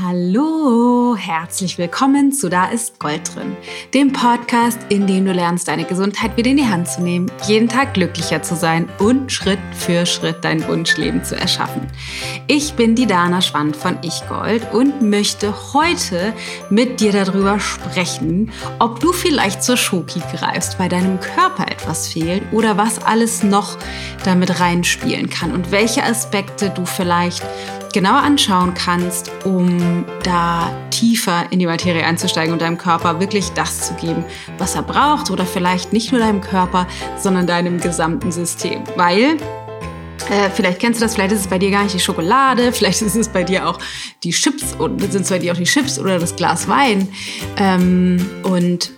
Hallo, herzlich willkommen zu Da ist Gold drin, dem Podcast, in dem du lernst, deine Gesundheit wieder in die Hand zu nehmen, jeden Tag glücklicher zu sein und Schritt für Schritt dein Wunschleben zu erschaffen. Ich bin die Dana Schwand von Ich Gold und möchte heute mit dir darüber sprechen, ob du vielleicht zur Schoki greifst, weil deinem Körper etwas fehlt oder was alles noch damit reinspielen kann und welche Aspekte du vielleicht genauer anschauen kannst, um da tiefer in die Materie einzusteigen und deinem Körper wirklich das zu geben, was er braucht oder vielleicht nicht nur deinem Körper, sondern deinem gesamten System. Weil äh, vielleicht kennst du das, vielleicht ist es bei dir gar nicht die Schokolade, vielleicht ist es bei dir auch die Chips und sind es bei dir auch die Chips oder das Glas Wein. Ähm, und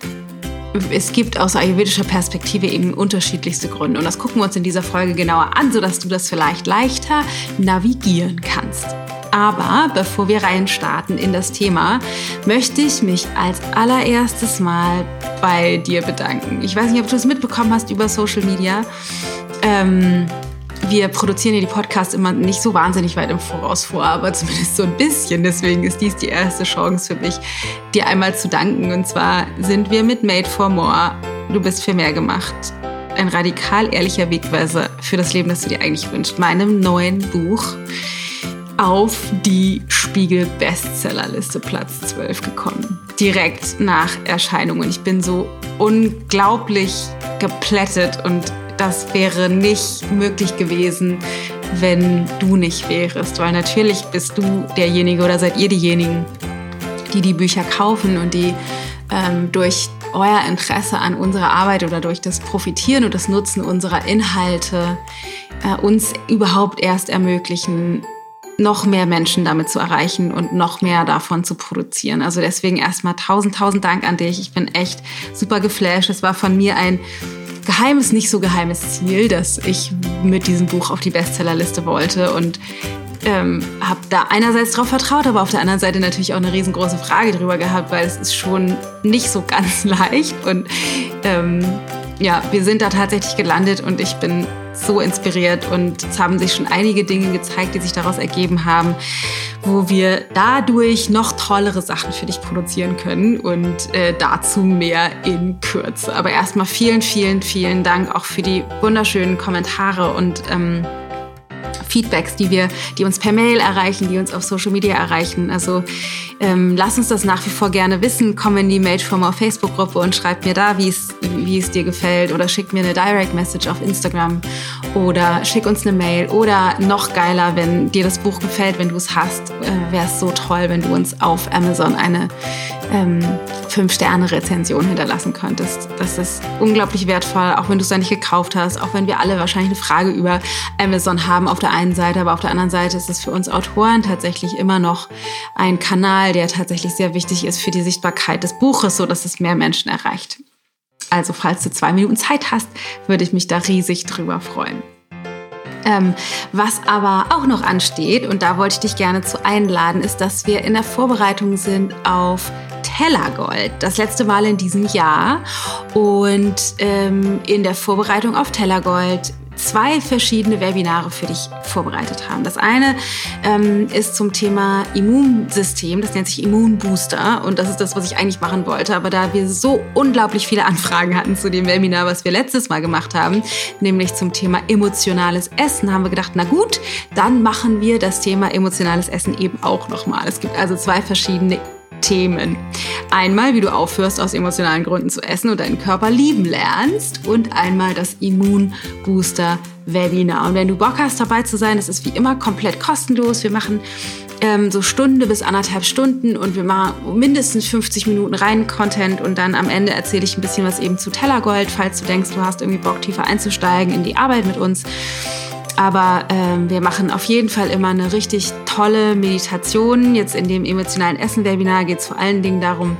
es gibt aus ayurvedischer Perspektive eben unterschiedlichste Gründe. Und das gucken wir uns in dieser Folge genauer an, sodass du das vielleicht leichter navigieren kannst. Aber bevor wir reinstarten in das Thema, möchte ich mich als allererstes mal bei dir bedanken. Ich weiß nicht, ob du es mitbekommen hast über Social Media. Ähm, wir produzieren ja die Podcasts immer nicht so wahnsinnig weit im Voraus vor, aber zumindest so ein bisschen. Deswegen ist dies die erste Chance für mich, dir einmal zu danken. Und zwar sind wir mit Made for More. Du bist für mehr gemacht. Ein radikal ehrlicher Wegweiser für das Leben, das du dir eigentlich wünschst. Meinem neuen Buch auf die Spiegel Bestsellerliste Platz 12 gekommen. Direkt nach Erscheinung. Und ich bin so unglaublich geplättet und das wäre nicht möglich gewesen, wenn du nicht wärst. Weil natürlich bist du derjenige oder seid ihr diejenigen, die die Bücher kaufen und die ähm, durch euer Interesse an unserer Arbeit oder durch das Profitieren und das Nutzen unserer Inhalte äh, uns überhaupt erst ermöglichen, noch mehr Menschen damit zu erreichen und noch mehr davon zu produzieren. Also deswegen erstmal tausend, tausend Dank an dich. Ich bin echt super geflasht. Es war von mir ein geheimes, nicht so geheimes Ziel, dass ich mit diesem Buch auf die Bestsellerliste wollte und ähm, habe da einerseits drauf vertraut, aber auf der anderen Seite natürlich auch eine riesengroße Frage drüber gehabt, weil es ist schon nicht so ganz leicht und ähm, ja, wir sind da tatsächlich gelandet und ich bin so inspiriert und es haben sich schon einige Dinge gezeigt, die sich daraus ergeben haben, wo wir dadurch noch tollere Sachen für dich produzieren können und äh, dazu mehr in Kürze. Aber erstmal vielen, vielen, vielen Dank auch für die wunderschönen Kommentare und ähm, Feedbacks, die wir, die uns per Mail erreichen, die uns auf Social Media erreichen. Also ähm, lass uns das nach wie vor gerne wissen. Komm in die Made for More Facebook-Gruppe und schreib mir da, wie es, wie es dir gefällt. Oder schick mir eine Direct Message auf Instagram. Oder schick uns eine Mail. Oder noch geiler, wenn dir das Buch gefällt, wenn du es hast, äh, wäre es so toll, wenn du uns auf Amazon eine ähm, 5-Sterne-Rezension hinterlassen könntest. Das ist unglaublich wertvoll, auch wenn du es da nicht gekauft hast, auch wenn wir alle wahrscheinlich eine Frage über Amazon haben auf der einen Seite, aber auf der anderen Seite ist es für uns Autoren tatsächlich immer noch ein Kanal, der tatsächlich sehr wichtig ist für die Sichtbarkeit des Buches, so dass es mehr Menschen erreicht. Also falls du zwei Minuten Zeit hast, würde ich mich da riesig drüber freuen. Ähm, was aber auch noch ansteht, und da wollte ich dich gerne zu einladen, ist, dass wir in der Vorbereitung sind auf Tellergold, das letzte Mal in diesem Jahr. Und ähm, in der Vorbereitung auf Tellergold zwei verschiedene Webinare für dich vorbereitet haben. Das eine ähm, ist zum Thema Immunsystem, das nennt sich Immunbooster und das ist das, was ich eigentlich machen wollte. Aber da wir so unglaublich viele Anfragen hatten zu dem Webinar, was wir letztes Mal gemacht haben, nämlich zum Thema emotionales Essen, haben wir gedacht, na gut, dann machen wir das Thema emotionales Essen eben auch nochmal. Es gibt also zwei verschiedene Themen. Einmal, wie du aufhörst, aus emotionalen Gründen zu essen und deinen Körper lieben lernst. Und einmal das Immunbooster-Webinar. Und wenn du Bock hast, dabei zu sein, das ist wie immer komplett kostenlos. Wir machen ähm, so Stunde bis anderthalb Stunden und wir machen mindestens 50 Minuten rein Content und dann am Ende erzähle ich ein bisschen was eben zu Tellergold, falls du denkst, du hast irgendwie Bock, tiefer einzusteigen in die Arbeit mit uns. Aber ähm, wir machen auf jeden Fall immer eine richtig tolle Meditation. Jetzt in dem emotionalen Essen-Webinar geht es vor allen Dingen darum,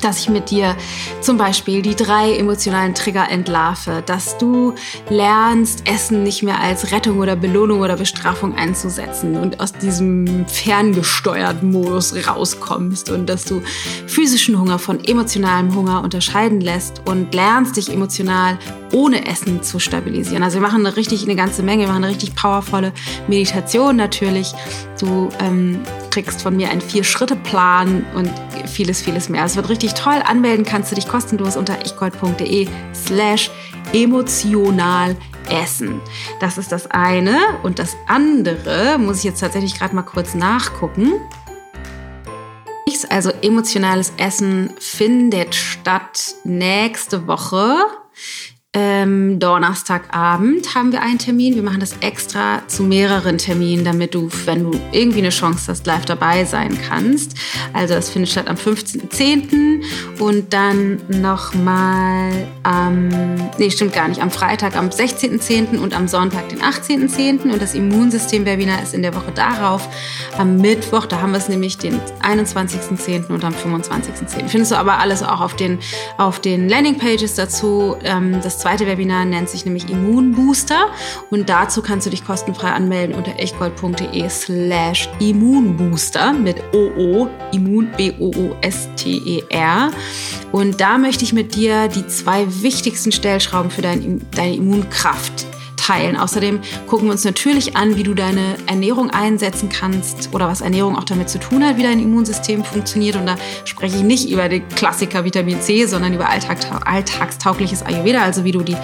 dass ich mit dir zum Beispiel die drei emotionalen Trigger entlarve, dass du lernst, Essen nicht mehr als Rettung oder Belohnung oder Bestrafung einzusetzen und aus diesem ferngesteuerten Modus rauskommst und dass du physischen Hunger von emotionalem Hunger unterscheiden lässt und lernst, dich emotional ohne Essen zu stabilisieren. Also wir machen eine richtig eine ganze Menge, wir machen eine richtig powervolle Meditation natürlich. Du ähm, kriegst von mir einen Vier-Schritte-Plan und vieles, vieles mehr. Es wird richtig toll. Anmelden kannst du dich kostenlos unter ichgold.de slash emotional essen. Das ist das eine. Und das andere muss ich jetzt tatsächlich gerade mal kurz nachgucken. Also emotionales Essen findet statt nächste Woche ähm, Donnerstagabend haben wir einen Termin. Wir machen das extra zu mehreren Terminen, damit du, wenn du irgendwie eine Chance hast, live dabei sein kannst. Also das findet statt am 15.10. und dann nochmal am, nee, stimmt gar nicht, am Freitag am 16.10. und am Sonntag den 18.10. Und das Immunsystem-Webinar ist in der Woche darauf am Mittwoch. Da haben wir es nämlich den 21.10. und am 25.10. Findest du aber alles auch auf den, auf den Landingpages dazu. Ähm, das zweite Webinar nennt sich nämlich Immunbooster und dazu kannst du dich kostenfrei anmelden unter echtgold.de slash Immunbooster mit OO, Immun, B-O-O-S-T-E-R. Und da möchte ich mit dir die zwei wichtigsten Stellschrauben für dein, deine Immunkraft teilen. Außerdem gucken wir uns natürlich an, wie du deine Ernährung einsetzen kannst oder was Ernährung auch damit zu tun hat, wie dein Immunsystem funktioniert. Und da spreche ich nicht über den Klassiker Vitamin C, sondern über alltagstaugliches Ayurveda, also wie du die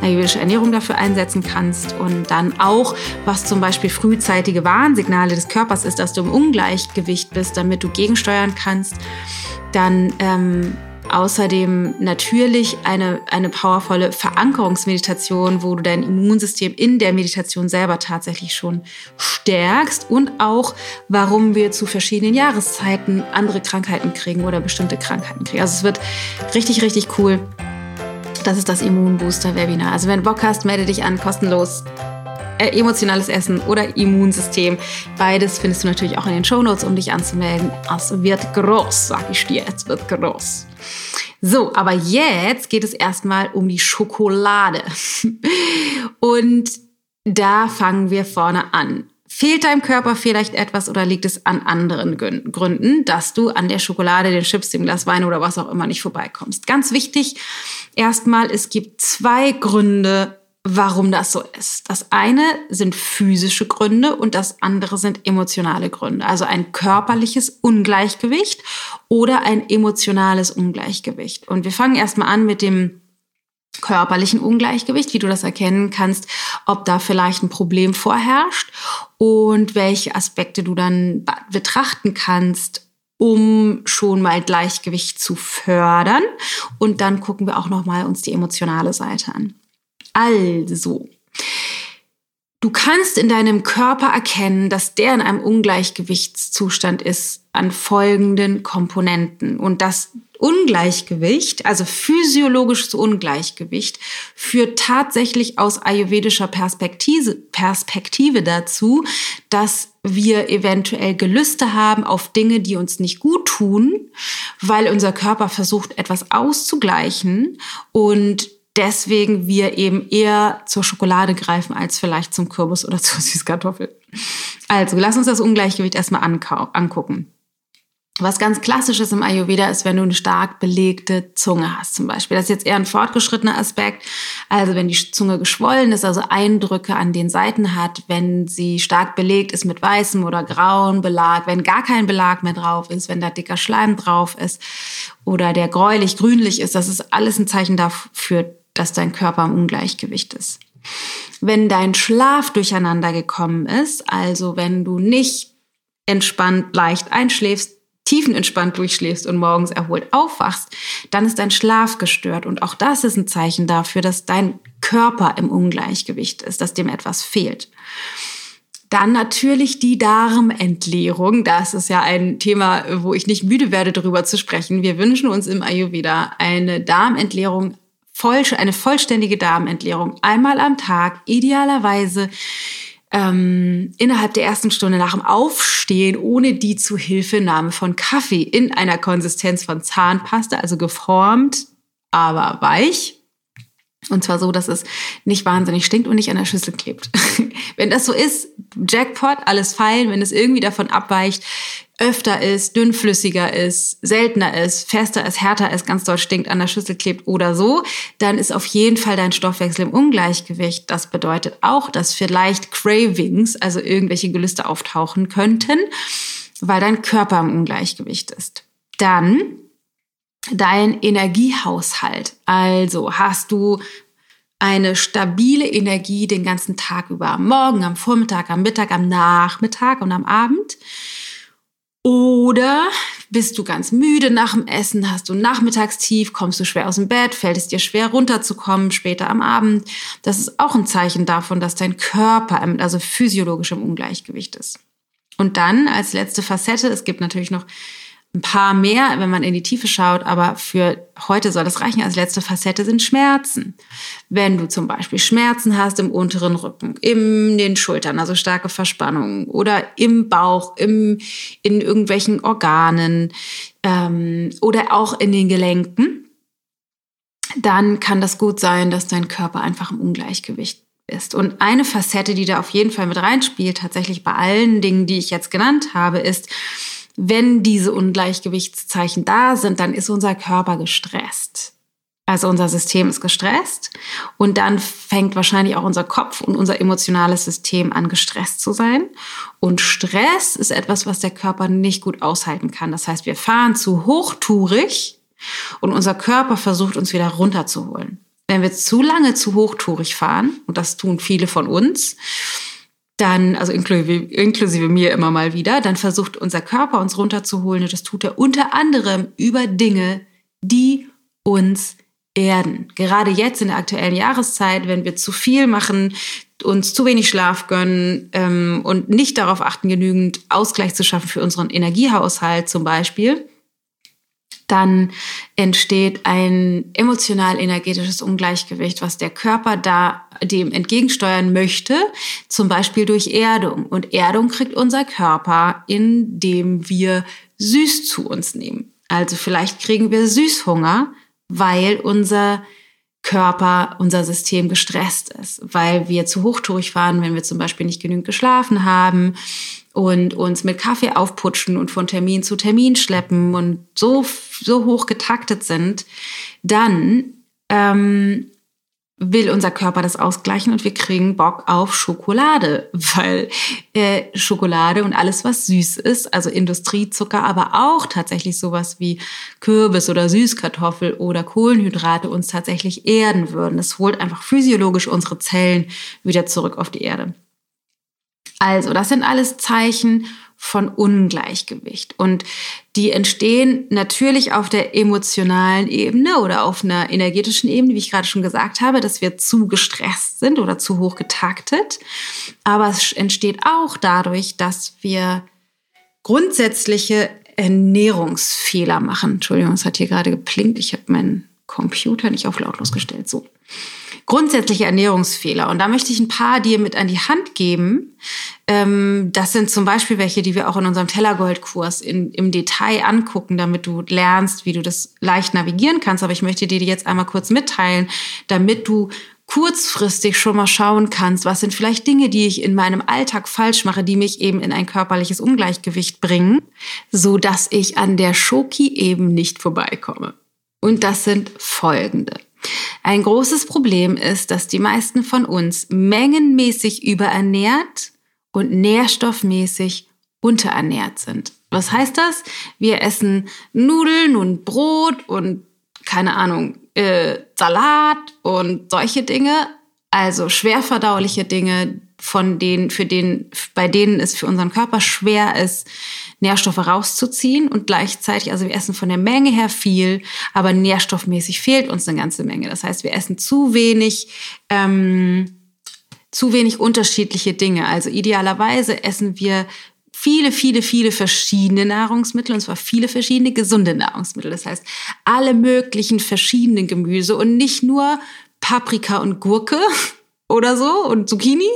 ayurvedische Ernährung dafür einsetzen kannst. Und dann auch, was zum Beispiel frühzeitige Warnsignale des Körpers ist, dass du im Ungleichgewicht bist, damit du gegensteuern kannst. Dann ähm, Außerdem natürlich eine, eine powervolle Verankerungsmeditation, wo du dein Immunsystem in der Meditation selber tatsächlich schon stärkst und auch, warum wir zu verschiedenen Jahreszeiten andere Krankheiten kriegen oder bestimmte Krankheiten kriegen. Also es wird richtig, richtig cool. Das ist das Immunbooster-Webinar. Also wenn du Bock hast, melde dich an, kostenlos äh, emotionales Essen oder Immunsystem. Beides findest du natürlich auch in den Shownotes, um dich anzumelden. Es wird groß, sag ich dir, es wird groß. So, aber jetzt geht es erstmal um die Schokolade. Und da fangen wir vorne an. Fehlt deinem Körper vielleicht etwas oder liegt es an anderen Gründen, dass du an der Schokolade, den Chips, dem Glas Wein oder was auch immer nicht vorbeikommst? Ganz wichtig, erstmal, es gibt zwei Gründe, warum das so ist. Das eine sind physische Gründe und das andere sind emotionale Gründe. Also ein körperliches Ungleichgewicht oder ein emotionales Ungleichgewicht. Und wir fangen erstmal an mit dem körperlichen Ungleichgewicht, wie du das erkennen kannst, ob da vielleicht ein Problem vorherrscht und welche Aspekte du dann betrachten kannst, um schon mal Gleichgewicht zu fördern. Und dann gucken wir auch noch mal uns die emotionale Seite an. Also, du kannst in deinem Körper erkennen, dass der in einem Ungleichgewichtszustand ist an folgenden Komponenten. Und das Ungleichgewicht, also physiologisches Ungleichgewicht, führt tatsächlich aus ayurvedischer Perspektive, Perspektive dazu, dass wir eventuell Gelüste haben auf Dinge, die uns nicht gut tun, weil unser Körper versucht, etwas auszugleichen und deswegen wir eben eher zur Schokolade greifen als vielleicht zum Kürbis oder zur Süßkartoffel. Also, lass uns das Ungleichgewicht erstmal angucken. Was ganz klassisch ist im Ayurveda ist, wenn du eine stark belegte Zunge hast zum Beispiel. Das ist jetzt eher ein fortgeschrittener Aspekt. Also wenn die Zunge geschwollen ist, also Eindrücke an den Seiten hat, wenn sie stark belegt ist mit weißem oder grauen Belag, wenn gar kein Belag mehr drauf ist, wenn da dicker Schleim drauf ist oder der gräulich, grünlich ist, das ist alles ein Zeichen dafür, dass dein Körper im Ungleichgewicht ist. Wenn dein Schlaf durcheinander gekommen ist, also wenn du nicht entspannt leicht einschläfst, tiefenentspannt durchschläfst und morgens erholt aufwachst, dann ist dein Schlaf gestört. Und auch das ist ein Zeichen dafür, dass dein Körper im Ungleichgewicht ist, dass dem etwas fehlt. Dann natürlich die Darmentleerung. Das ist ja ein Thema, wo ich nicht müde werde, darüber zu sprechen. Wir wünschen uns im Ayurveda eine Darmentleerung voll, eine vollständige Darmentleerung einmal am Tag, idealerweise ähm, innerhalb der ersten Stunde nach dem Aufstehen ohne die Zuhilfenahme von Kaffee in einer Konsistenz von Zahnpasta, also geformt, aber weich. Und zwar so, dass es nicht wahnsinnig stinkt und nicht an der Schüssel klebt. Wenn das so ist, Jackpot, alles fein. Wenn es irgendwie davon abweicht, öfter ist, dünnflüssiger ist, seltener ist, fester ist, härter ist, ganz doll stinkt, an der Schüssel klebt oder so, dann ist auf jeden Fall dein Stoffwechsel im Ungleichgewicht. Das bedeutet auch, dass vielleicht Cravings, also irgendwelche Gelüste auftauchen könnten, weil dein Körper im Ungleichgewicht ist. Dann dein Energiehaushalt. Also hast du eine stabile Energie den ganzen Tag über, am Morgen, am Vormittag, am Mittag, am Nachmittag und am Abend. Oder bist du ganz müde nach dem Essen, hast du Nachmittagstief, kommst du schwer aus dem Bett, fällt es dir schwer runterzukommen später am Abend. Das ist auch ein Zeichen davon, dass dein Körper, also physiologisch im Ungleichgewicht ist. Und dann als letzte Facette, es gibt natürlich noch ein paar mehr, wenn man in die Tiefe schaut, aber für heute soll das reichen. Als letzte Facette sind Schmerzen. Wenn du zum Beispiel Schmerzen hast im unteren Rücken, in den Schultern, also starke Verspannungen oder im Bauch, im, in irgendwelchen Organen ähm, oder auch in den Gelenken, dann kann das gut sein, dass dein Körper einfach im Ungleichgewicht ist. Und eine Facette, die da auf jeden Fall mit reinspielt, tatsächlich bei allen Dingen, die ich jetzt genannt habe, ist, wenn diese Ungleichgewichtszeichen da sind, dann ist unser Körper gestresst. Also unser System ist gestresst und dann fängt wahrscheinlich auch unser Kopf und unser emotionales System an gestresst zu sein. Und Stress ist etwas, was der Körper nicht gut aushalten kann. Das heißt, wir fahren zu hochtourig und unser Körper versucht uns wieder runterzuholen. Wenn wir zu lange zu hochtourig fahren, und das tun viele von uns, dann, also inklusive, inklusive mir immer mal wieder, dann versucht unser Körper uns runterzuholen und das tut er unter anderem über Dinge, die uns erden. Gerade jetzt in der aktuellen Jahreszeit, wenn wir zu viel machen, uns zu wenig Schlaf gönnen ähm, und nicht darauf achten, genügend Ausgleich zu schaffen für unseren Energiehaushalt zum Beispiel, dann entsteht ein emotional-energetisches Ungleichgewicht, was der Körper da dem entgegensteuern möchte, zum Beispiel durch Erdung. Und Erdung kriegt unser Körper, indem wir süß zu uns nehmen. Also vielleicht kriegen wir Süßhunger, weil unser Körper, unser System gestresst ist, weil wir zu hochtourig fahren, wenn wir zum Beispiel nicht genügend geschlafen haben und uns mit Kaffee aufputschen und von Termin zu Termin schleppen und so, so hoch getaktet sind, dann ähm, will unser Körper das ausgleichen und wir kriegen Bock auf Schokolade, weil äh, Schokolade und alles, was süß ist, also Industriezucker, aber auch tatsächlich sowas wie Kürbis oder Süßkartoffel oder Kohlenhydrate uns tatsächlich erden würden. Das holt einfach physiologisch unsere Zellen wieder zurück auf die Erde. Also, das sind alles Zeichen von Ungleichgewicht. Und die entstehen natürlich auf der emotionalen Ebene oder auf einer energetischen Ebene, wie ich gerade schon gesagt habe, dass wir zu gestresst sind oder zu hoch getaktet. Aber es entsteht auch dadurch, dass wir grundsätzliche Ernährungsfehler machen. Entschuldigung, es hat hier gerade geplinkt. Ich habe meinen Computer nicht auf lautlos gestellt. So grundsätzliche Ernährungsfehler. Und da möchte ich ein paar dir mit an die Hand geben. Ähm, das sind zum Beispiel welche, die wir auch in unserem Tellergold-Kurs im Detail angucken, damit du lernst, wie du das leicht navigieren kannst. Aber ich möchte dir die jetzt einmal kurz mitteilen, damit du kurzfristig schon mal schauen kannst, was sind vielleicht Dinge, die ich in meinem Alltag falsch mache, die mich eben in ein körperliches Ungleichgewicht bringen, so dass ich an der Schoki eben nicht vorbeikomme. Und das sind folgende. Ein großes Problem ist, dass die meisten von uns mengenmäßig überernährt und nährstoffmäßig unterernährt sind. Was heißt das? Wir essen Nudeln und Brot und keine Ahnung, äh, Salat und solche Dinge, also schwerverdauliche Dinge, von denen, für den, bei denen es für unseren Körper schwer ist, Nährstoffe rauszuziehen und gleichzeitig, also wir essen von der Menge her viel, aber nährstoffmäßig fehlt uns eine ganze Menge. Das heißt, wir essen zu wenig, ähm, zu wenig unterschiedliche Dinge. Also idealerweise essen wir viele, viele, viele verschiedene Nahrungsmittel und zwar viele verschiedene gesunde Nahrungsmittel. Das heißt, alle möglichen verschiedenen Gemüse und nicht nur Paprika und Gurke, oder so und Zucchini,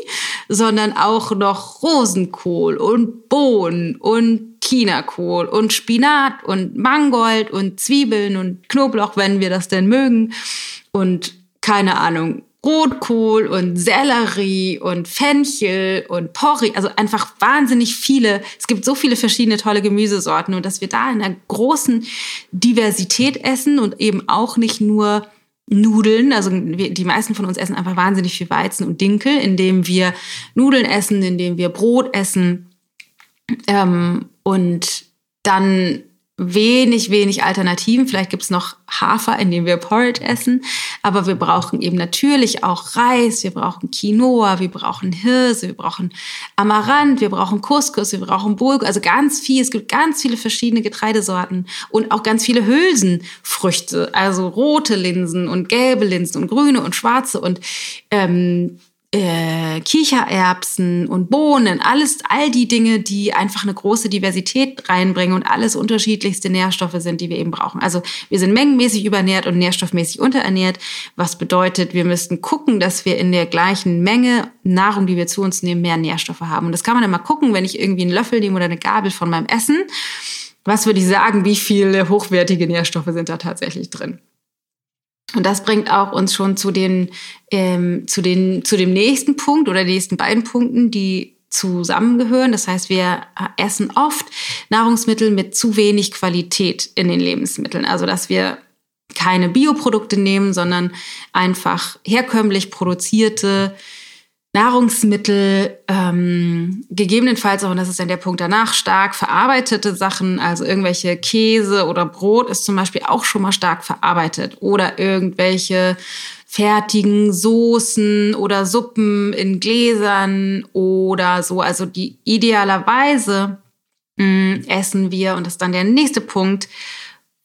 sondern auch noch Rosenkohl und Bohnen und Chinakohl und Spinat und Mangold und Zwiebeln und Knoblauch, wenn wir das denn mögen. Und keine Ahnung, Rotkohl und Sellerie und Fenchel und Porree, also einfach wahnsinnig viele. Es gibt so viele verschiedene tolle Gemüsesorten. Und dass wir da in einer großen Diversität essen und eben auch nicht nur Nudeln, also die meisten von uns essen einfach wahnsinnig viel Weizen und Dinkel, indem wir Nudeln essen, indem wir Brot essen. Ähm, und dann wenig, wenig Alternativen. Vielleicht gibt's noch Hafer, in dem wir Porridge essen. Aber wir brauchen eben natürlich auch Reis, wir brauchen Quinoa, wir brauchen Hirse, wir brauchen Amaranth, wir brauchen Couscous, wir brauchen Bulgur. Also ganz viel. Es gibt ganz viele verschiedene Getreidesorten und auch ganz viele Hülsenfrüchte. Also rote Linsen und gelbe Linsen und grüne und schwarze und ähm, äh, Kichererbsen und Bohnen, alles, all die Dinge, die einfach eine große Diversität reinbringen und alles unterschiedlichste Nährstoffe sind, die wir eben brauchen. Also wir sind mengenmäßig überernährt und nährstoffmäßig unterernährt, was bedeutet, wir müssten gucken, dass wir in der gleichen Menge Nahrung, die wir zu uns nehmen, mehr Nährstoffe haben. Und das kann man mal gucken, wenn ich irgendwie einen Löffel nehme oder eine Gabel von meinem Essen. Was würde ich sagen, wie viele hochwertige Nährstoffe sind da tatsächlich drin? Und das bringt auch uns schon zu den, ähm, zu den, zu dem nächsten Punkt oder den nächsten beiden Punkten, die zusammengehören. Das heißt, wir essen oft Nahrungsmittel mit zu wenig Qualität in den Lebensmitteln. Also, dass wir keine Bioprodukte nehmen, sondern einfach herkömmlich produzierte Nahrungsmittel, ähm, gegebenenfalls auch, und das ist dann der Punkt danach, stark verarbeitete Sachen, also irgendwelche Käse oder Brot ist zum Beispiel auch schon mal stark verarbeitet oder irgendwelche fertigen Soßen oder Suppen in Gläsern oder so. Also die idealerweise mh, mm, essen wir, und das ist dann der nächste Punkt,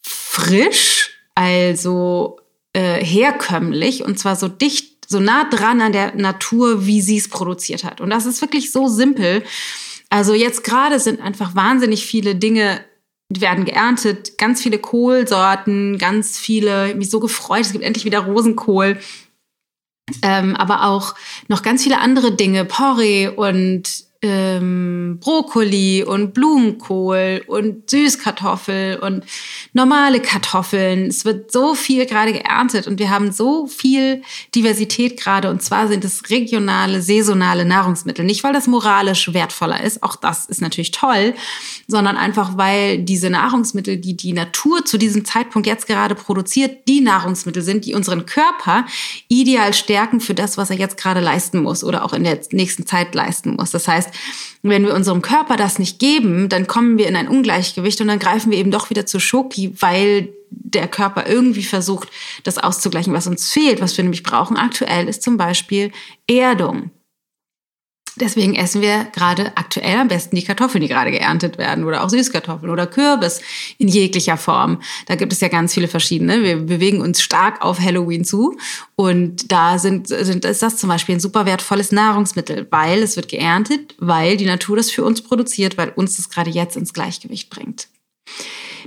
frisch, also äh, herkömmlich und zwar so dicht so nah dran an der Natur, wie sie es produziert hat. Und das ist wirklich so simpel. Also jetzt gerade sind einfach wahnsinnig viele Dinge werden geerntet, ganz viele Kohlsorten, ganz viele, ich mich so gefreut, es gibt endlich wieder Rosenkohl. Ähm, aber auch noch ganz viele andere Dinge, Porree und ähm, Brokkoli und Blumenkohl und Süßkartoffel und normale Kartoffeln. Es wird so viel gerade geerntet und wir haben so viel Diversität gerade. Und zwar sind es regionale, saisonale Nahrungsmittel. Nicht, weil das moralisch wertvoller ist, auch das ist natürlich toll, sondern einfach, weil diese Nahrungsmittel, die die Natur zu diesem Zeitpunkt jetzt gerade produziert, die Nahrungsmittel sind, die unseren Körper ideal stärken für das, was er jetzt gerade leisten muss oder auch in der nächsten Zeit leisten muss. Das heißt, wenn wir unserem Körper das nicht geben, dann kommen wir in ein Ungleichgewicht und dann greifen wir eben doch wieder zu Schoki, weil der Körper irgendwie versucht, das auszugleichen, was uns fehlt. Was wir nämlich brauchen aktuell ist zum Beispiel Erdung. Deswegen essen wir gerade aktuell am besten die Kartoffeln, die gerade geerntet werden oder auch Süßkartoffeln oder Kürbis in jeglicher Form. Da gibt es ja ganz viele verschiedene. Wir bewegen uns stark auf Halloween zu und da sind, sind, ist das zum Beispiel ein super wertvolles Nahrungsmittel, weil es wird geerntet, weil die Natur das für uns produziert, weil uns das gerade jetzt ins Gleichgewicht bringt.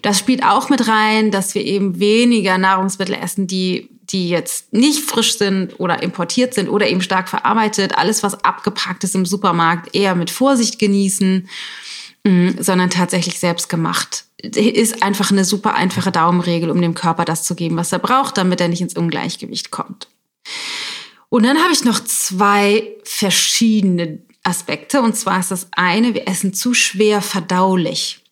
Das spielt auch mit rein, dass wir eben weniger Nahrungsmittel essen, die die jetzt nicht frisch sind oder importiert sind oder eben stark verarbeitet, alles, was abgepackt ist im Supermarkt, eher mit Vorsicht genießen, mm, sondern tatsächlich selbst gemacht. Ist einfach eine super einfache Daumenregel, um dem Körper das zu geben, was er braucht, damit er nicht ins Ungleichgewicht kommt. Und dann habe ich noch zwei verschiedene Aspekte. Und zwar ist das eine, wir essen zu schwer verdaulich.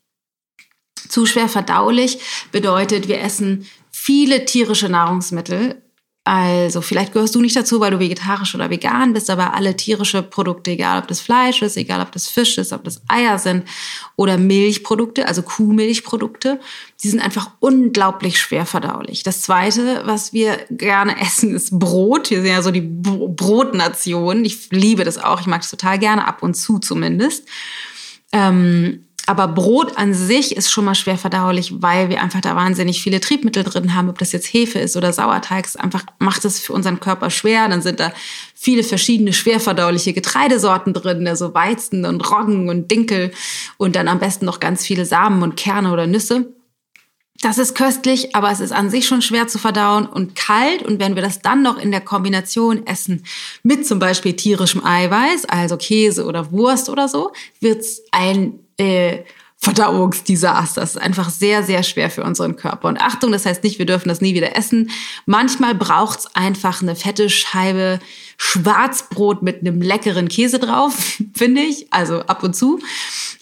Zu schwer verdaulich bedeutet, wir essen viele tierische Nahrungsmittel. Also vielleicht gehörst du nicht dazu, weil du vegetarisch oder vegan bist, aber alle tierische Produkte, egal ob das Fleisch ist, egal ob das Fisch ist, ob das Eier sind oder Milchprodukte, also Kuhmilchprodukte, die sind einfach unglaublich schwer verdaulich. Das Zweite, was wir gerne essen, ist Brot. Wir sind ja so die Brotnation. Ich liebe das auch. Ich mag es total gerne, ab und zu zumindest. Ähm, aber Brot an sich ist schon mal schwer verdaulich, weil wir einfach da wahnsinnig viele Triebmittel drin haben. Ob das jetzt Hefe ist oder Sauerteig, einfach macht es für unseren Körper schwer. Dann sind da viele verschiedene schwer verdauliche Getreidesorten drin, also Weizen und Roggen und Dinkel und dann am besten noch ganz viele Samen und Kerne oder Nüsse. Das ist köstlich, aber es ist an sich schon schwer zu verdauen und kalt. Und wenn wir das dann noch in der Kombination essen mit zum Beispiel tierischem Eiweiß, also Käse oder Wurst oder so, wird's ein äh, Verdauungsdesaster. Das ist einfach sehr, sehr schwer für unseren Körper. Und Achtung, das heißt nicht, wir dürfen das nie wieder essen. Manchmal braucht es einfach eine fette Scheibe Schwarzbrot mit einem leckeren Käse drauf, finde ich. Also ab und zu.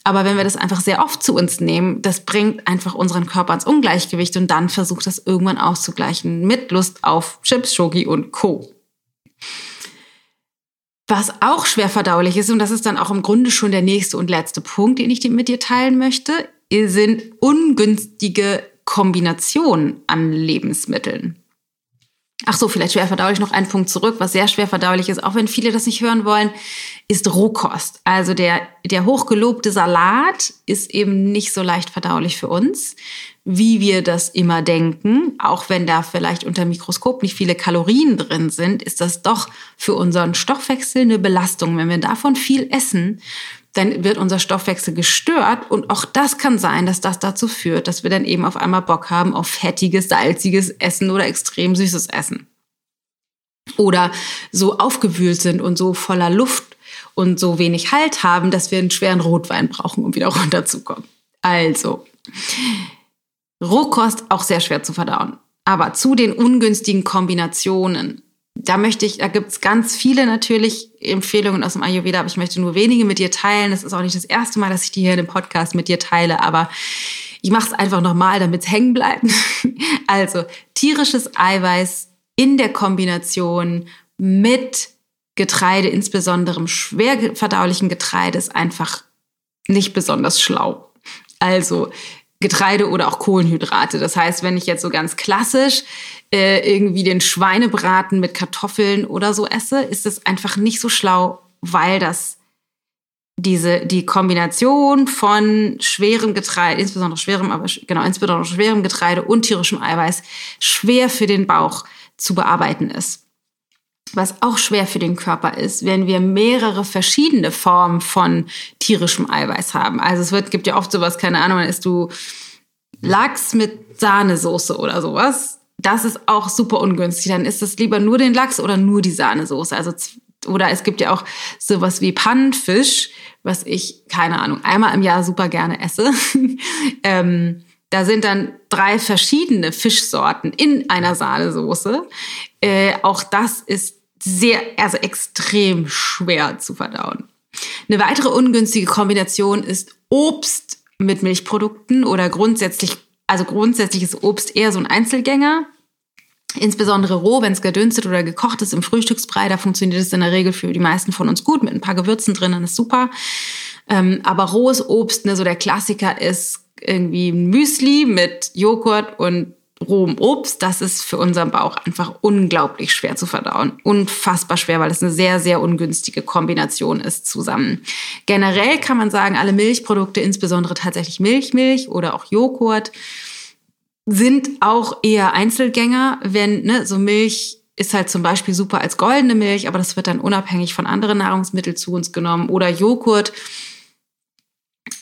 Aber wenn wir das einfach sehr oft zu uns nehmen, das bringt einfach unseren Körper ins Ungleichgewicht und dann versucht das irgendwann auszugleichen mit Lust auf Chips, Schoki und Co. Was auch schwer verdaulich ist, und das ist dann auch im Grunde schon der nächste und letzte Punkt, den ich mit dir teilen möchte, sind ungünstige Kombinationen an Lebensmitteln. Ach so, vielleicht schwer verdaulich noch einen Punkt zurück, was sehr schwer verdaulich ist, auch wenn viele das nicht hören wollen, ist Rohkost. Also der, der hochgelobte Salat ist eben nicht so leicht verdaulich für uns wie wir das immer denken, auch wenn da vielleicht unter Mikroskop nicht viele Kalorien drin sind, ist das doch für unseren Stoffwechsel eine Belastung. Wenn wir davon viel essen, dann wird unser Stoffwechsel gestört und auch das kann sein, dass das dazu führt, dass wir dann eben auf einmal Bock haben auf fettiges, salziges Essen oder extrem süßes Essen. Oder so aufgewühlt sind und so voller Luft und so wenig Halt haben, dass wir einen schweren Rotwein brauchen, um wieder runterzukommen. Also, Rohkost auch sehr schwer zu verdauen. Aber zu den ungünstigen Kombinationen. Da möchte ich, da gibt's ganz viele natürlich Empfehlungen aus dem Ayurveda, aber ich möchte nur wenige mit dir teilen. Das ist auch nicht das erste Mal, dass ich die hier in dem Podcast mit dir teile, aber ich mache es einfach nochmal, damit es hängen bleibt. Also tierisches Eiweiß in der Kombination mit Getreide, insbesondere schwer verdaulichen Getreide, ist einfach nicht besonders schlau. Also Getreide oder auch Kohlenhydrate. Das heißt, wenn ich jetzt so ganz klassisch äh, irgendwie den Schweinebraten mit Kartoffeln oder so esse, ist es einfach nicht so schlau, weil das diese die Kombination von schwerem Getreide, insbesondere schwerem, aber genau insbesondere schwerem Getreide und tierischem Eiweiß schwer für den Bauch zu bearbeiten ist was auch schwer für den Körper ist, wenn wir mehrere verschiedene Formen von tierischem Eiweiß haben. Also es wird, gibt ja oft sowas, keine Ahnung, dann isst du Lachs mit Sahnesoße oder sowas. Das ist auch super ungünstig. Dann ist es lieber nur den Lachs oder nur die Sahnesoße. Also, oder es gibt ja auch sowas wie Pannenfisch, was ich, keine Ahnung, einmal im Jahr super gerne esse. ähm, da sind dann drei verschiedene Fischsorten in einer Sahnesoße. Äh, auch das ist sehr, also extrem schwer zu verdauen. Eine weitere ungünstige Kombination ist Obst mit Milchprodukten oder grundsätzlich, also grundsätzlich ist Obst eher so ein Einzelgänger. Insbesondere roh, wenn es gedünstet oder gekocht ist im Frühstücksbrei, da funktioniert es in der Regel für die meisten von uns gut, mit ein paar Gewürzen drin, dann ist super. Ähm, aber rohes Obst, ne, so der Klassiker ist irgendwie Müsli mit Joghurt und rohem Obst, das ist für unseren Bauch einfach unglaublich schwer zu verdauen. Unfassbar schwer, weil es eine sehr, sehr ungünstige Kombination ist zusammen. Generell kann man sagen, alle Milchprodukte, insbesondere tatsächlich Milchmilch oder auch Joghurt, sind auch eher Einzelgänger, wenn ne, so Milch ist halt zum Beispiel super als goldene Milch, aber das wird dann unabhängig von anderen Nahrungsmitteln zu uns genommen. Oder Joghurt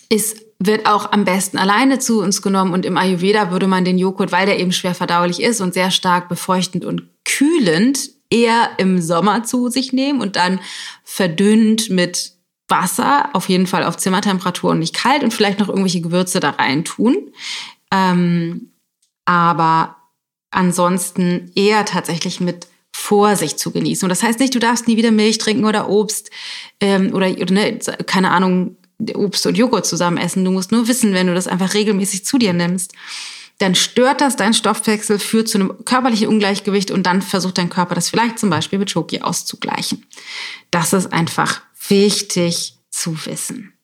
ist wird auch am besten alleine zu uns genommen und im Ayurveda würde man den Joghurt, weil der eben schwer verdaulich ist und sehr stark befeuchtend und kühlend, eher im Sommer zu sich nehmen und dann verdünnt mit Wasser, auf jeden Fall auf Zimmertemperatur und nicht kalt und vielleicht noch irgendwelche Gewürze da rein tun. Ähm, aber ansonsten eher tatsächlich mit Vorsicht zu genießen. Und das heißt nicht, du darfst nie wieder Milch trinken oder Obst ähm, oder, oder ne, keine Ahnung, Obst und Joghurt zusammen essen. Du musst nur wissen, wenn du das einfach regelmäßig zu dir nimmst, dann stört das deinen Stoffwechsel, führt zu einem körperlichen Ungleichgewicht und dann versucht dein Körper das vielleicht zum Beispiel mit Schoki auszugleichen. Das ist einfach wichtig zu wissen.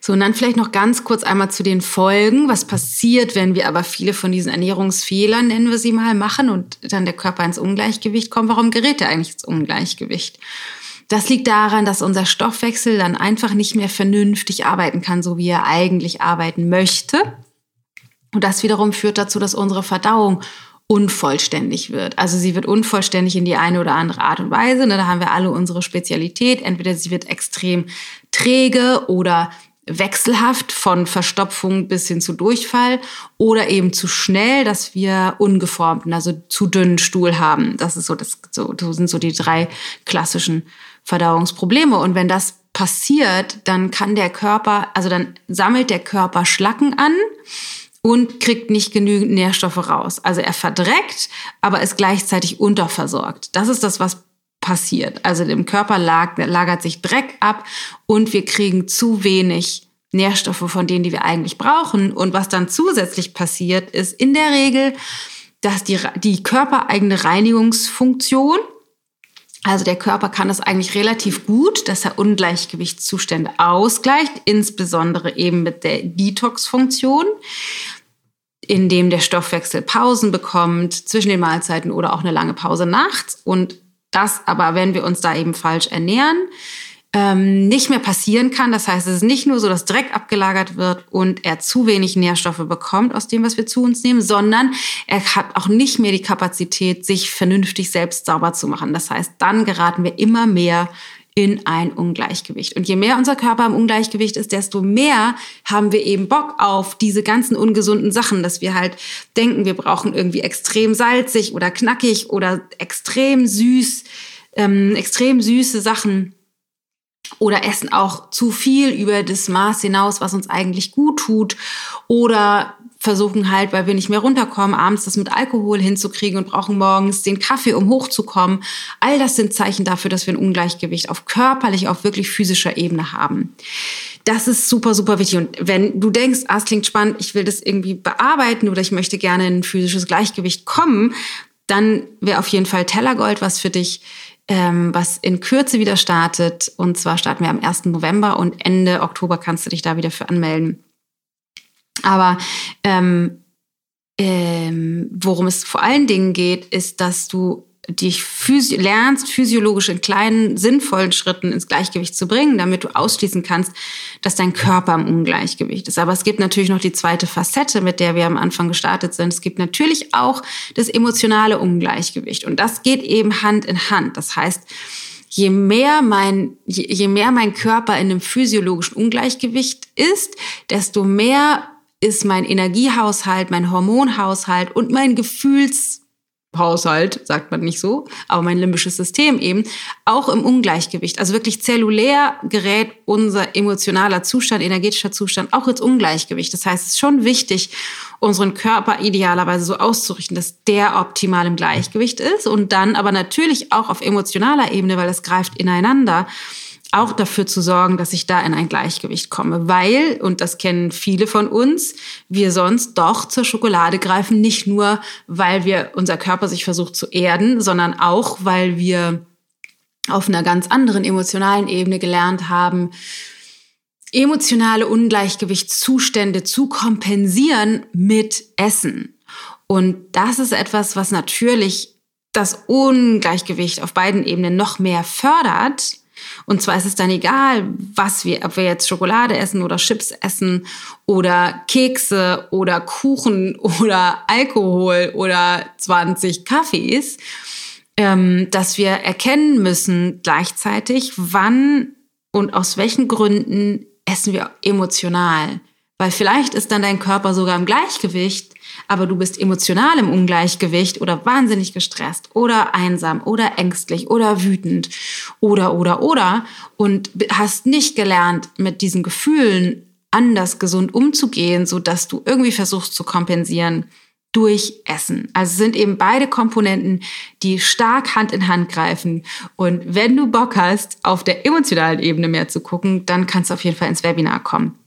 So, und dann vielleicht noch ganz kurz einmal zu den Folgen. Was passiert, wenn wir aber viele von diesen Ernährungsfehlern, nennen wir sie mal, machen und dann der Körper ins Ungleichgewicht kommt? Warum gerät er eigentlich ins Ungleichgewicht? Das liegt daran, dass unser Stoffwechsel dann einfach nicht mehr vernünftig arbeiten kann, so wie er eigentlich arbeiten möchte. Und das wiederum führt dazu, dass unsere Verdauung unvollständig wird. Also sie wird unvollständig in die eine oder andere Art und Weise. Ne, da haben wir alle unsere Spezialität. Entweder sie wird extrem träge oder wechselhaft von Verstopfung bis hin zu Durchfall oder eben zu schnell, dass wir ungeformten, also zu dünnen Stuhl haben. Das ist so, das so, so sind so die drei klassischen Verdauungsprobleme. Und wenn das passiert, dann kann der Körper, also dann sammelt der Körper Schlacken an und kriegt nicht genügend Nährstoffe raus. Also er verdreckt, aber ist gleichzeitig unterversorgt. Das ist das, was passiert. Also im Körper lag, lagert sich Dreck ab und wir kriegen zu wenig Nährstoffe von denen, die wir eigentlich brauchen. Und was dann zusätzlich passiert, ist in der Regel, dass die, die körpereigene Reinigungsfunktion, also der Körper kann es eigentlich relativ gut, dass er Ungleichgewichtszustände ausgleicht, insbesondere eben mit der Detox-Funktion, indem der Stoffwechsel Pausen bekommt zwischen den Mahlzeiten oder auch eine lange Pause nachts. Und das aber, wenn wir uns da eben falsch ernähren, ähm, nicht mehr passieren kann. Das heißt, es ist nicht nur so, dass Dreck abgelagert wird und er zu wenig Nährstoffe bekommt aus dem, was wir zu uns nehmen, sondern er hat auch nicht mehr die Kapazität, sich vernünftig selbst sauber zu machen. Das heißt, dann geraten wir immer mehr in ein Ungleichgewicht. Und je mehr unser Körper im Ungleichgewicht ist, desto mehr haben wir eben Bock auf diese ganzen ungesunden Sachen, dass wir halt denken, wir brauchen irgendwie extrem salzig oder knackig oder extrem süß, ähm, extrem süße Sachen oder essen auch zu viel über das Maß hinaus, was uns eigentlich gut tut oder versuchen halt, weil wir nicht mehr runterkommen, abends das mit Alkohol hinzukriegen und brauchen morgens den Kaffee, um hochzukommen. All das sind Zeichen dafür, dass wir ein Ungleichgewicht auf körperlich, auf wirklich physischer Ebene haben. Das ist super, super wichtig. Und wenn du denkst, ah, es klingt spannend, ich will das irgendwie bearbeiten oder ich möchte gerne in ein physisches Gleichgewicht kommen, dann wäre auf jeden Fall Tellergold was für dich ähm, was in Kürze wieder startet. Und zwar starten wir am 1. November und Ende Oktober kannst du dich da wieder für anmelden. Aber ähm, ähm, worum es vor allen Dingen geht, ist, dass du dich physi lernst, physiologisch in kleinen, sinnvollen Schritten ins Gleichgewicht zu bringen, damit du ausschließen kannst, dass dein Körper im Ungleichgewicht ist. Aber es gibt natürlich noch die zweite Facette, mit der wir am Anfang gestartet sind. Es gibt natürlich auch das emotionale Ungleichgewicht. Und das geht eben Hand in Hand. Das heißt, je mehr mein, je, je mehr mein Körper in einem physiologischen Ungleichgewicht ist, desto mehr ist mein Energiehaushalt, mein Hormonhaushalt und mein Gefühls Haushalt, sagt man nicht so, aber mein limbisches System eben, auch im Ungleichgewicht. Also wirklich zellulär gerät unser emotionaler Zustand, energetischer Zustand auch ins Ungleichgewicht. Das heißt, es ist schon wichtig, unseren Körper idealerweise so auszurichten, dass der optimal im Gleichgewicht ist und dann aber natürlich auch auf emotionaler Ebene, weil es greift ineinander, auch dafür zu sorgen, dass ich da in ein Gleichgewicht komme, weil, und das kennen viele von uns, wir sonst doch zur Schokolade greifen, nicht nur, weil wir unser Körper sich versucht zu erden, sondern auch, weil wir auf einer ganz anderen emotionalen Ebene gelernt haben, emotionale Ungleichgewichtszustände zu kompensieren mit Essen. Und das ist etwas, was natürlich das Ungleichgewicht auf beiden Ebenen noch mehr fördert, und zwar ist es dann egal, was wir, ob wir jetzt Schokolade essen oder Chips essen oder Kekse oder Kuchen oder Alkohol oder 20 Kaffees, ähm, dass wir erkennen müssen gleichzeitig, wann und aus welchen Gründen essen wir emotional. Weil vielleicht ist dann dein Körper sogar im Gleichgewicht, aber du bist emotional im Ungleichgewicht oder wahnsinnig gestresst oder einsam oder ängstlich oder wütend oder, oder, oder und hast nicht gelernt, mit diesen Gefühlen anders gesund umzugehen, so dass du irgendwie versuchst zu kompensieren durch Essen. Also sind eben beide Komponenten, die stark Hand in Hand greifen. Und wenn du Bock hast, auf der emotionalen Ebene mehr zu gucken, dann kannst du auf jeden Fall ins Webinar kommen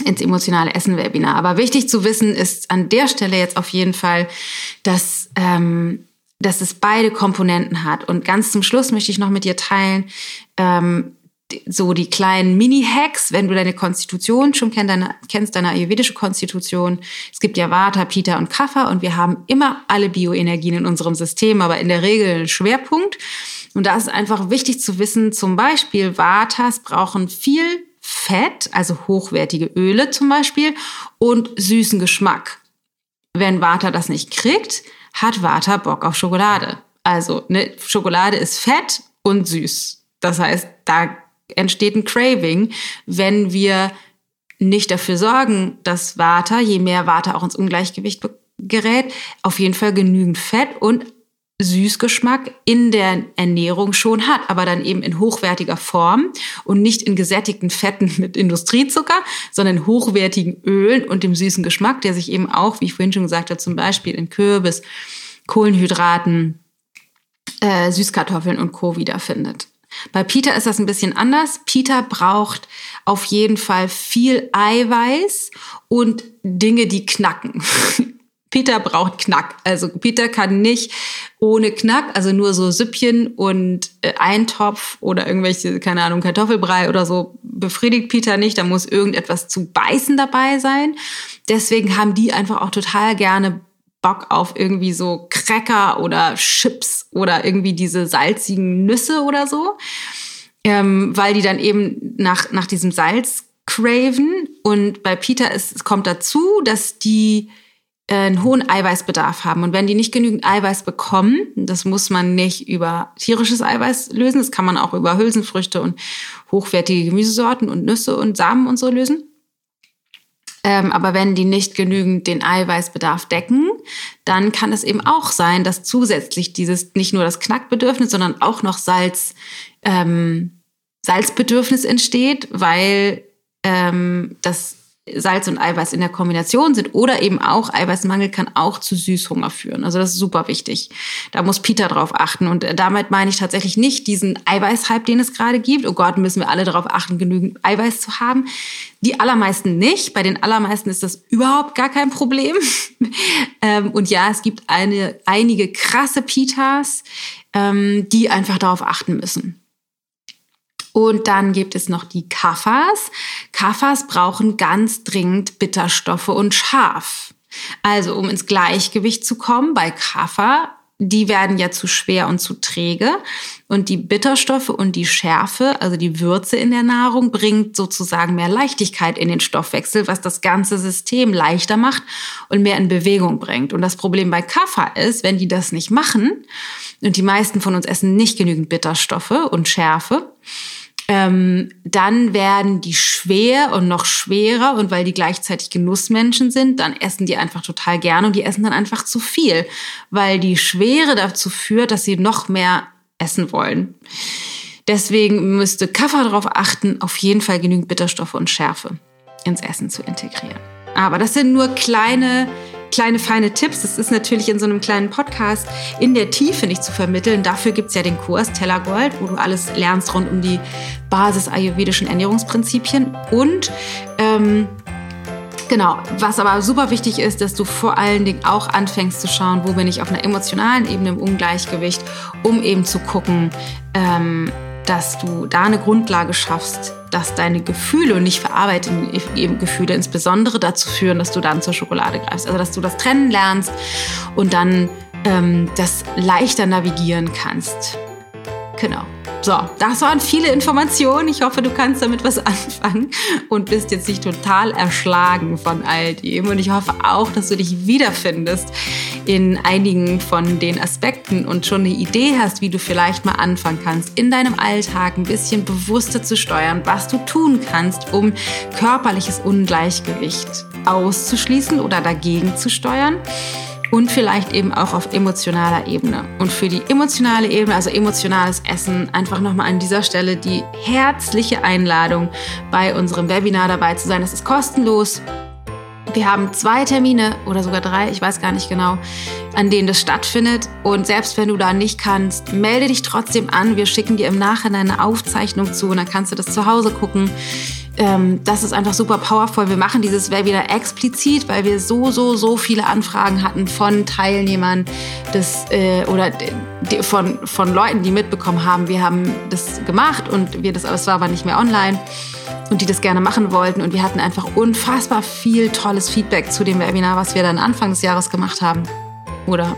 ins emotionale Essen-Webinar. Aber wichtig zu wissen ist an der Stelle jetzt auf jeden Fall, dass, ähm, dass es beide Komponenten hat. Und ganz zum Schluss möchte ich noch mit dir teilen, ähm, so die kleinen Mini-Hacks, wenn du deine Konstitution schon kennst, deine, kennst, deine ayurvedische Konstitution. Es gibt ja Vata, Pita und Kapha und wir haben immer alle Bioenergien in unserem System, aber in der Regel einen Schwerpunkt. Und da ist einfach wichtig zu wissen, zum Beispiel Vatas brauchen viel Fett, also hochwertige Öle zum Beispiel, und süßen Geschmack. Wenn Vata das nicht kriegt, hat Vata Bock auf Schokolade. Also ne, Schokolade ist fett und süß. Das heißt, da entsteht ein Craving, wenn wir nicht dafür sorgen, dass Vata, je mehr Vata auch ins Ungleichgewicht gerät, auf jeden Fall genügend Fett und Süßgeschmack in der Ernährung schon hat, aber dann eben in hochwertiger Form und nicht in gesättigten Fetten mit Industriezucker, sondern in hochwertigen Ölen und dem süßen Geschmack, der sich eben auch, wie ich vorhin schon gesagt habe, zum Beispiel in Kürbis, Kohlenhydraten, äh, Süßkartoffeln und Co. wiederfindet. Bei Peter ist das ein bisschen anders. Peter braucht auf jeden Fall viel Eiweiß und Dinge, die knacken. Peter braucht Knack. Also Peter kann nicht ohne Knack, also nur so Süppchen und äh, Eintopf oder irgendwelche, keine Ahnung, Kartoffelbrei oder so, befriedigt Peter nicht. Da muss irgendetwas zu beißen dabei sein. Deswegen haben die einfach auch total gerne Bock auf irgendwie so Cracker oder Chips oder irgendwie diese salzigen Nüsse oder so, ähm, weil die dann eben nach, nach diesem Salz craven. Und bei Peter ist, es kommt dazu, dass die einen hohen Eiweißbedarf haben. Und wenn die nicht genügend Eiweiß bekommen, das muss man nicht über tierisches Eiweiß lösen, das kann man auch über Hülsenfrüchte und hochwertige Gemüsesorten und Nüsse und Samen und so lösen. Ähm, aber wenn die nicht genügend den Eiweißbedarf decken, dann kann es eben auch sein, dass zusätzlich dieses nicht nur das Knackbedürfnis, sondern auch noch Salz, ähm, Salzbedürfnis entsteht, weil ähm, das Salz und Eiweiß in der Kombination sind oder eben auch Eiweißmangel kann auch zu Süßhunger führen. Also das ist super wichtig. Da muss Peter drauf achten. Und äh, damit meine ich tatsächlich nicht diesen Eiweißhype, den es gerade gibt. Oh Gott, müssen wir alle darauf achten, genügend Eiweiß zu haben. Die allermeisten nicht. Bei den allermeisten ist das überhaupt gar kein Problem. Ähm, und ja, es gibt eine, einige krasse Pitas, ähm, die einfach darauf achten müssen. Und dann gibt es noch die Kaffers. Kaffers brauchen ganz dringend Bitterstoffe und Schaf. Also um ins Gleichgewicht zu kommen bei Kaffer, die werden ja zu schwer und zu träge. Und die Bitterstoffe und die Schärfe, also die Würze in der Nahrung, bringt sozusagen mehr Leichtigkeit in den Stoffwechsel, was das ganze System leichter macht und mehr in Bewegung bringt. Und das Problem bei Kaffer ist, wenn die das nicht machen, und die meisten von uns essen nicht genügend Bitterstoffe und Schärfe, ähm, dann werden die schwer und noch schwerer und weil die gleichzeitig Genussmenschen sind, dann essen die einfach total gerne und die essen dann einfach zu viel, weil die Schwere dazu führt, dass sie noch mehr essen wollen. Deswegen müsste Kaffer darauf achten, auf jeden Fall genügend Bitterstoffe und Schärfe ins Essen zu integrieren. Aber das sind nur kleine kleine feine Tipps. Das ist natürlich in so einem kleinen Podcast in der Tiefe nicht zu vermitteln. Dafür gibt es ja den Kurs Tellergold, wo du alles lernst rund um die Basis ayurvedischen Ernährungsprinzipien. Und ähm, Genau, was aber super wichtig ist, dass du vor allen Dingen auch anfängst zu schauen, wo bin ich auf einer emotionalen Ebene im Ungleichgewicht, um eben zu gucken, ähm, dass du da eine Grundlage schaffst, dass deine Gefühle und nicht verarbeiteten Gefühle insbesondere dazu führen, dass du dann zur Schokolade greifst. Also dass du das trennen lernst und dann ähm, das leichter navigieren kannst. Genau. So, das waren viele Informationen. Ich hoffe, du kannst damit was anfangen und bist jetzt nicht total erschlagen von all dem. Und ich hoffe auch, dass du dich wiederfindest in einigen von den Aspekten und schon eine Idee hast, wie du vielleicht mal anfangen kannst, in deinem Alltag ein bisschen bewusster zu steuern, was du tun kannst, um körperliches Ungleichgewicht auszuschließen oder dagegen zu steuern und vielleicht eben auch auf emotionaler Ebene. Und für die emotionale Ebene, also emotionales Essen, einfach nochmal an dieser Stelle die herzliche Einladung, bei unserem Webinar dabei zu sein. Das ist kostenlos. Wir haben zwei Termine oder sogar drei, ich weiß gar nicht genau, an denen das stattfindet. Und selbst wenn du da nicht kannst, melde dich trotzdem an. Wir schicken dir im Nachhinein eine Aufzeichnung zu und dann kannst du das zu Hause gucken ähm, das ist einfach super powerful. Wir machen dieses Webinar explizit, weil wir so, so, so viele Anfragen hatten von Teilnehmern des, äh, oder die, von, von Leuten, die mitbekommen haben, wir haben das gemacht und wir das, es war aber nicht mehr online und die das gerne machen wollten. Und wir hatten einfach unfassbar viel tolles Feedback zu dem Webinar, was wir dann Anfang des Jahres gemacht haben. Oder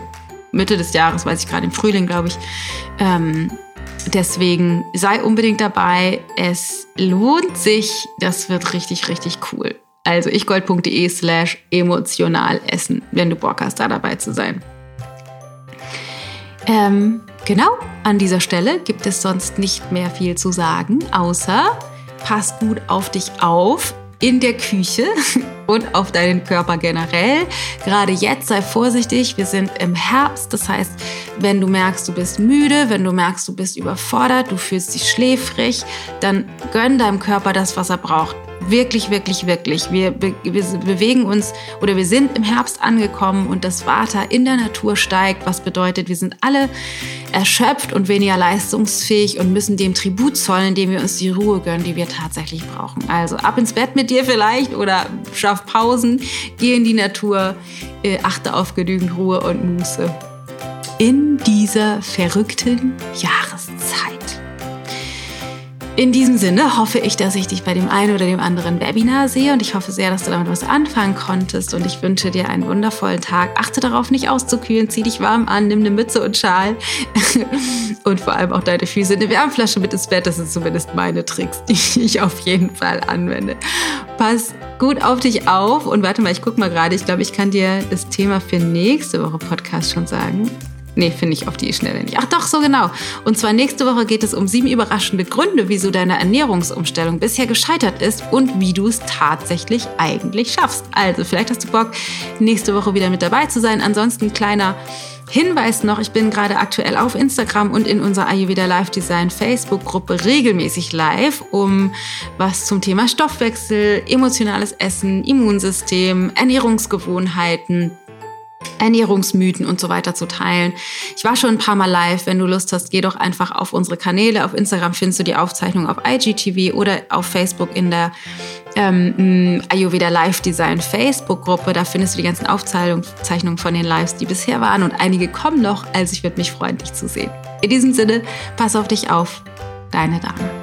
Mitte des Jahres, weiß ich gerade, im Frühling, glaube ich. Ähm, Deswegen sei unbedingt dabei. Es lohnt sich. Das wird richtig, richtig cool. Also ichgold.de slash emotional essen, wenn du Bock hast, da dabei zu sein. Ähm, genau, an dieser Stelle gibt es sonst nicht mehr viel zu sagen, außer pass gut auf dich auf, in der Küche und auf deinen Körper generell. Gerade jetzt sei vorsichtig, wir sind im Herbst. Das heißt, wenn du merkst, du bist müde, wenn du merkst, du bist überfordert, du fühlst dich schläfrig, dann gönn deinem Körper das, was er braucht. Wirklich, wirklich, wirklich. Wir, wir bewegen uns oder wir sind im Herbst angekommen und das Water in der Natur steigt, was bedeutet, wir sind alle erschöpft und weniger leistungsfähig und müssen dem Tribut zollen, indem wir uns die Ruhe gönnen, die wir tatsächlich brauchen. Also ab ins Bett mit dir vielleicht oder schaff Pausen, geh in die Natur, äh, achte auf genügend Ruhe und Muße. In dieser verrückten Jahreszeit. In diesem Sinne hoffe ich, dass ich dich bei dem einen oder dem anderen Webinar sehe und ich hoffe sehr, dass du damit was anfangen konntest und ich wünsche dir einen wundervollen Tag. Achte darauf, nicht auszukühlen, zieh dich warm an, nimm eine Mütze und Schal und vor allem auch deine Füße in eine Wärmflasche mit ins Bett. Das sind zumindest meine Tricks, die ich auf jeden Fall anwende. Pass gut auf dich auf und warte mal, ich gucke mal gerade. Ich glaube, ich kann dir das Thema für nächste Woche Podcast schon sagen. Nee, finde ich auf die Schnelle nicht. Ach doch, so genau. Und zwar nächste Woche geht es um sieben überraschende Gründe, wieso deine Ernährungsumstellung bisher gescheitert ist und wie du es tatsächlich eigentlich schaffst. Also, vielleicht hast du Bock, nächste Woche wieder mit dabei zu sein. Ansonsten kleiner Hinweis noch, ich bin gerade aktuell auf Instagram und in unserer Ayurveda Live Design Facebook-Gruppe regelmäßig live, um was zum Thema Stoffwechsel, emotionales Essen, Immunsystem, Ernährungsgewohnheiten, Ernährungsmythen und so weiter zu teilen. Ich war schon ein paar Mal live. Wenn du Lust hast, geh doch einfach auf unsere Kanäle. Auf Instagram findest du die Aufzeichnung auf IGTV oder auf Facebook in der ähm, Ayurveda Live Design Facebook-Gruppe. Da findest du die ganzen Aufzeichnungen von den Lives, die bisher waren und einige kommen noch. Also ich würde mich freuen, dich zu sehen. In diesem Sinne, pass auf dich auf. Deine Dame.